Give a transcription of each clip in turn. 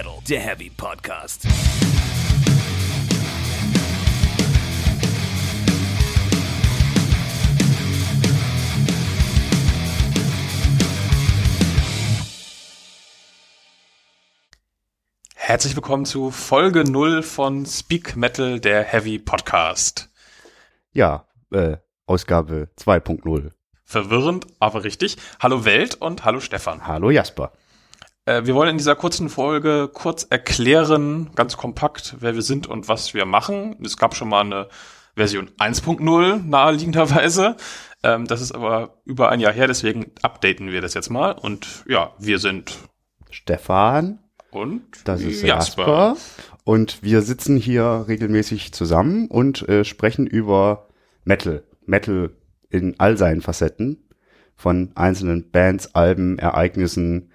Metal, der Heavy Podcast. Herzlich willkommen zu Folge 0 von Speak Metal, der Heavy Podcast. Ja, äh, Ausgabe 2.0. Verwirrend, aber richtig. Hallo Welt und hallo Stefan. Hallo Jasper. Äh, wir wollen in dieser kurzen Folge kurz erklären, ganz kompakt, wer wir sind und was wir machen. Es gab schon mal eine Version 1.0 naheliegenderweise. Ähm, das ist aber über ein Jahr her, deswegen updaten wir das jetzt mal. Und ja, wir sind Stefan. Und das ist Jasper. Jasper. Und wir sitzen hier regelmäßig zusammen und äh, sprechen über Metal. Metal in all seinen Facetten. Von einzelnen Bands, Alben, Ereignissen,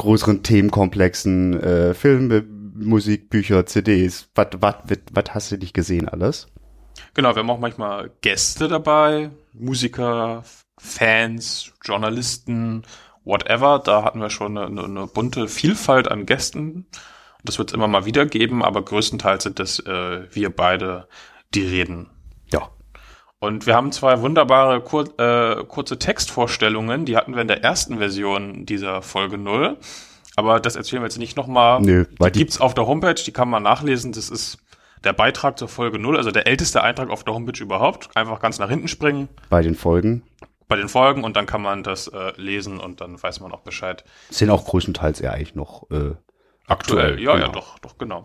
größeren Themenkomplexen, äh, Filme, Musik, Bücher, CDs. Was hast du nicht gesehen alles? Genau, wir haben auch manchmal Gäste dabei, Musiker, Fans, Journalisten, whatever. Da hatten wir schon eine, eine bunte Vielfalt an Gästen. Das wird es immer mal wieder geben, aber größtenteils sind das äh, wir beide, die reden. Und wir haben zwei wunderbare kur äh, kurze Textvorstellungen, die hatten wir in der ersten Version dieser Folge 0. Aber das erzählen wir jetzt nicht nochmal. Nö, die, die gibt's auf der Homepage, die kann man nachlesen. Das ist der Beitrag zur Folge 0, also der älteste Eintrag auf der Homepage überhaupt. Einfach ganz nach hinten springen. Bei den Folgen bei den Folgen und dann kann man das äh, lesen und dann weiß man auch Bescheid. Sind auch größtenteils eher eigentlich noch äh, aktuell. aktuell. Ja, genau. ja, doch, doch, genau.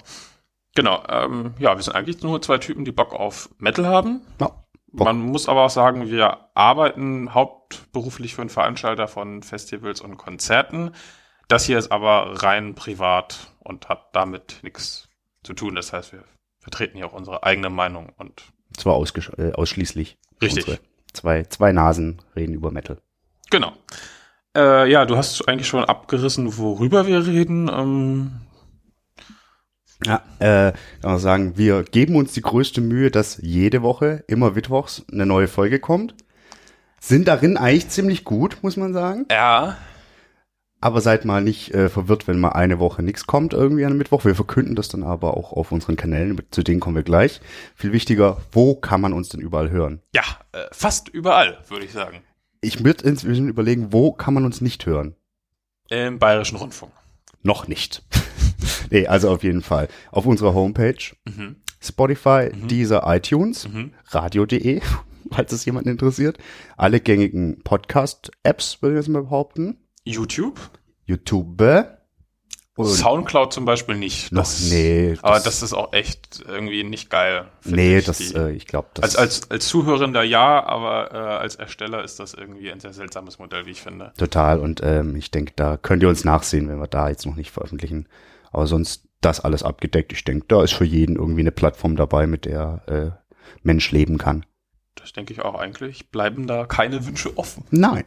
Genau, ähm, ja, wir sind eigentlich nur zwei Typen, die Bock auf Metal haben. Ja, man muss aber auch sagen, wir arbeiten hauptberuflich für einen Veranstalter von Festivals und Konzerten. Das hier ist aber rein privat und hat damit nichts zu tun. Das heißt, wir vertreten hier auch unsere eigene Meinung und zwar äh, ausschließlich. Richtig. Unsere zwei, zwei Nasen reden über Metal. Genau. Äh, ja, du hast eigentlich schon abgerissen, worüber wir reden. Ähm ja, äh, kann man sagen, wir geben uns die größte Mühe, dass jede Woche, immer mittwochs, eine neue Folge kommt. Sind darin eigentlich ziemlich gut, muss man sagen. Ja. Aber seid mal nicht äh, verwirrt, wenn mal eine Woche nichts kommt irgendwie an einem Mittwoch. Wir verkünden das dann aber auch auf unseren Kanälen. Zu denen kommen wir gleich. Viel wichtiger, wo kann man uns denn überall hören? Ja, äh, fast überall, würde ich sagen. Ich würde inzwischen überlegen, wo kann man uns nicht hören? Im Bayerischen Rundfunk. Noch nicht. nee, also auf jeden Fall. Auf unserer Homepage. Mhm. Spotify, mhm. Deezer, iTunes, mhm. radio.de, falls es jemanden interessiert. Alle gängigen Podcast-Apps, würde ich jetzt mal behaupten. YouTube? YouTube. Und Soundcloud zum Beispiel nicht. Das, nee. Aber das, ist auch echt irgendwie nicht geil. Nee, ich, das, die, äh, ich glaube, das. Als, als, als Zuhörender ja, aber äh, als Ersteller ist das irgendwie ein sehr seltsames Modell, wie ich finde. Total. Und ähm, ich denke, da könnt ihr uns nachsehen, wenn wir da jetzt noch nicht veröffentlichen. Aber sonst das alles abgedeckt. Ich denke, da ist für jeden irgendwie eine Plattform dabei, mit der äh, Mensch leben kann. Das denke ich auch eigentlich. Bleiben da keine Wünsche offen? Nein.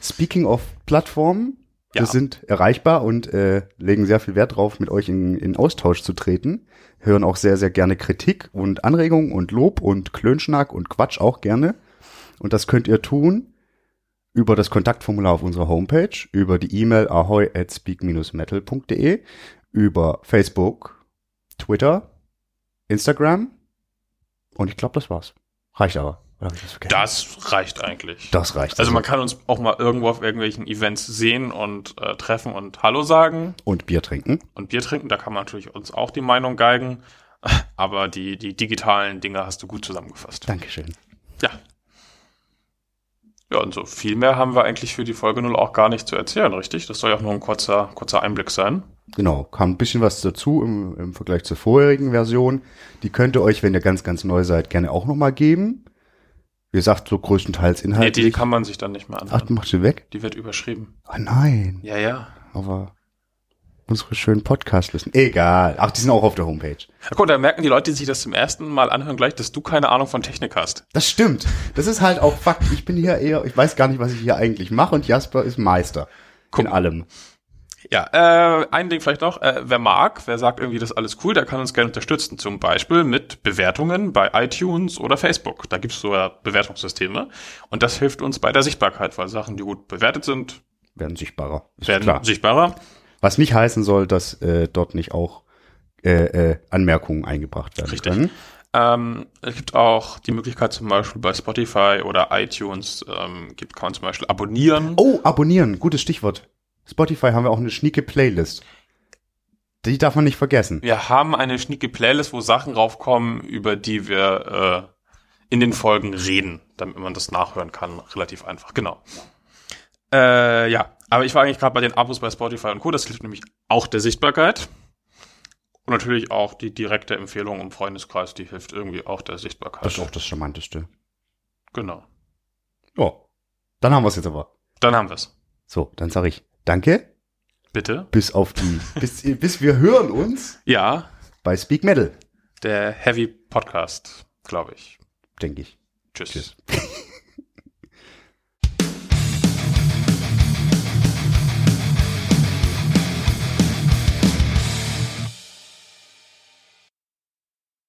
Speaking of Plattformen, ja. Wir sind erreichbar und äh, legen sehr viel Wert drauf, mit euch in, in Austausch zu treten. Hören auch sehr, sehr gerne Kritik und Anregungen und Lob und Klönschnack und Quatsch auch gerne. Und das könnt ihr tun über das Kontaktformular auf unserer Homepage, über die E-Mail ahoy at speak-metal.de, über Facebook, Twitter, Instagram und ich glaube, das war's. Reicht aber. Das reicht eigentlich. Das reicht. Also man kann uns auch mal irgendwo auf irgendwelchen Events sehen und äh, treffen und Hallo sagen. Und Bier trinken. Und Bier trinken, da kann man natürlich uns auch die Meinung geigen. Aber die, die digitalen Dinge hast du gut zusammengefasst. Dankeschön. Ja. Ja, und so viel mehr haben wir eigentlich für die Folge 0 auch gar nicht zu erzählen, richtig? Das soll ja auch nur ein kurzer, kurzer Einblick sein. Genau, kam ein bisschen was dazu im, im Vergleich zur vorherigen Version. Die könnt ihr euch, wenn ihr ganz, ganz neu seid, gerne auch nochmal geben. Wie gesagt, so größtenteils inhaltlich. Nee, die kann man sich dann nicht mehr anhören. Ach, du machst sie weg? Die wird überschrieben. Ah, oh, nein. Ja, ja. Aber unsere schönen Podcast-Listen. Egal. Ach, die sind auch auf der Homepage. Ja, guck, da merken die Leute, die sich das zum ersten Mal anhören, gleich, dass du keine Ahnung von Technik hast. Das stimmt. Das ist halt auch Fakt. Ich bin hier eher, ich weiß gar nicht, was ich hier eigentlich mache und Jasper ist Meister. Guck. In allem. Ja, äh, ein Ding vielleicht noch, äh, wer mag, wer sagt irgendwie, das ist alles cool, der kann uns gerne unterstützen. Zum Beispiel mit Bewertungen bei iTunes oder Facebook. Da gibt's so ja Bewertungssysteme. Und das hilft uns bei der Sichtbarkeit, weil Sachen, die gut bewertet sind, werden sichtbarer. werden klar. sichtbarer. Was nicht heißen soll, dass äh, dort nicht auch äh, äh, Anmerkungen eingebracht werden Richtig. können. Ähm, es gibt auch die Möglichkeit zum Beispiel bei Spotify oder iTunes, ähm, gibt, kann man zum Beispiel abonnieren. Oh, abonnieren, gutes Stichwort. Spotify haben wir auch eine schnieke Playlist. Die darf man nicht vergessen. Wir haben eine schnieke Playlist, wo Sachen raufkommen, über die wir äh, in den Folgen reden, damit man das nachhören kann. Relativ einfach, genau. Äh, ja, aber ich war eigentlich gerade bei den Abos bei Spotify und Co. Das hilft nämlich auch der Sichtbarkeit. Und natürlich auch die direkte Empfehlung im Freundeskreis, die hilft irgendwie auch der Sichtbarkeit. Das ist auch das Charmanteste. Genau. Ja. Dann haben wir es jetzt aber. Dann haben wir es. So, dann sage ich Danke. Bitte. Bis auf die, bis, bis wir hören uns Ja, bei Speak Metal, der Heavy Podcast, glaube ich. denke ich. Tschüss. Tschüss.